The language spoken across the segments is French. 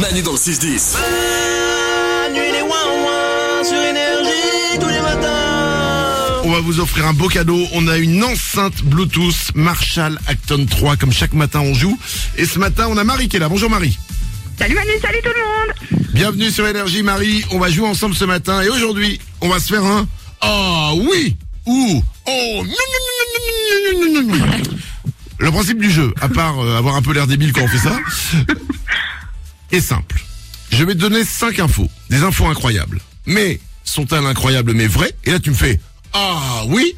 Manu dans le 6-10. Manu et les ouin sur énergie tous les matins. On va vous offrir un beau cadeau. On a une enceinte Bluetooth Marshall Acton 3. Comme chaque matin, on joue. Et ce matin, on a Marie qui est là. Bonjour Marie. Salut Manu, salut tout le monde Bienvenue sur Énergie Marie. On va jouer ensemble ce matin. Et aujourd'hui, on va se faire un Ah oui ou Oh non, non, non, non, non, non, non, non. Le principe du jeu, à part euh, avoir un peu l'air débile quand on fait ça, est simple. Je vais te donner cinq infos. Des infos incroyables. Mais sont-elles incroyables mais vraies Et là, tu me fais Ah oui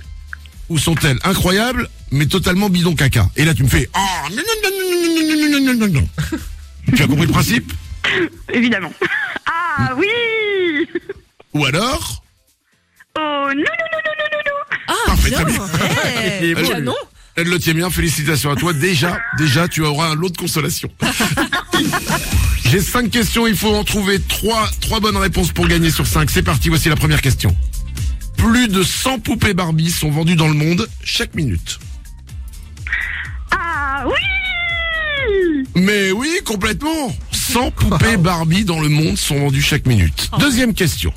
Ou sont-elles incroyables mais totalement bidon caca Et là, tu me fais Ah non, non, non, non, non, non, non, non, non, non. Tu as compris le principe Évidemment. Ah oui Ou alors Oh non, non, non, non, non, non, non Ah, Parfait, bien. Eh, canon. Elle le tient bien, félicitations à toi. Déjà, déjà, tu auras un lot de consolation. J'ai cinq questions, il faut en trouver trois, trois bonnes réponses pour gagner sur cinq. C'est parti, voici la première question. Plus de 100 poupées Barbie sont vendues dans le monde chaque minute. Ah oui Mais oui, complètement. 100 poupées Barbie dans le monde sont vendues chaque minute. Deuxième question.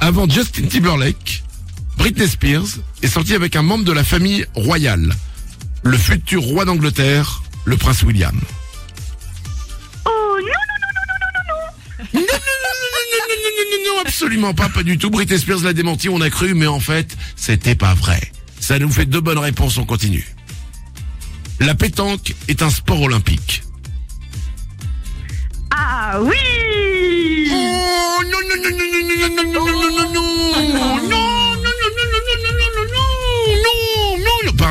Avant Justin Timberlake, Britney Spears est sortie avec un membre de la famille royale. Le futur roi d'Angleterre, le prince William. Oh non, non, non, non, non, non, non, non Non, non, non, non, non, non, non, non, non, absolument pas, pas du tout. Britney Spears l'a démenti, on a cru, mais en fait, c'était pas vrai. Ça nous fait deux bonnes réponses, on continue. La pétanque est un sport olympique. Ah oui Oh non non non non non non non non non non non non non non non non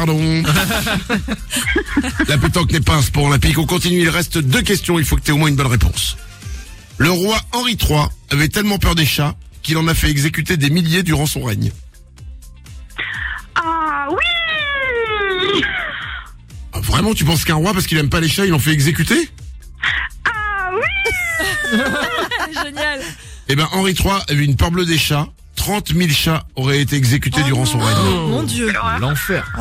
pardon. La pétanque n'est pas un sport olympique. On continue. Il reste deux questions. Il faut que tu aies au moins une bonne réponse. Le roi Henri III avait tellement peur des chats qu'il en a fait exécuter des milliers durant son règne. Ah oui Ah, Vraiment, tu penses qu'un roi, parce qu'il aime pas les chats, il en fait exécuter Ah oui Génial. Eh ben, Henri III avait une peur bleue des chats. 30 000 chats auraient été exécutés durant son règne. Oh, mon dieu. L'enfer.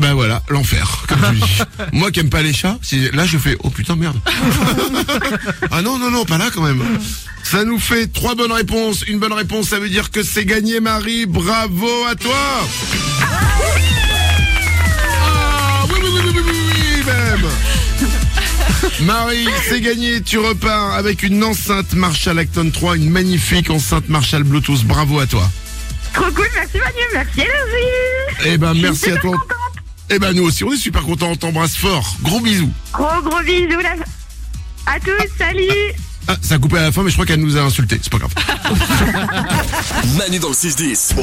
Ben voilà, l'enfer, comme tu dis. Moi qui aime pas les chats, si, là je fais, oh putain merde. ah non, non, non, pas là quand même. Ça nous fait trois bonnes réponses. Une bonne réponse, ça veut dire que c'est gagné Marie. Bravo à toi. Ah oui, oui, oui, oui, oui, oui, oui, même. Marie, c'est gagné. Tu repars avec une enceinte Marshall Acton 3, une magnifique enceinte Marshall Bluetooth. Bravo à toi. Trop cool, merci Manu, merci Énergie Eh ben, Je suis merci à super toi. contente. Eh ben, nous aussi, on est super contents. On t'embrasse fort. Gros bisous. Gros gros bisous là. À tous, salut Ah, ça a coupé à la fin, mais je crois qu'elle nous a insultés. C'est pas grave. Manu dans le 6-10.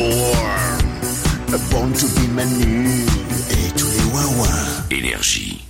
Born to be Manu et tous les ouin Énergie.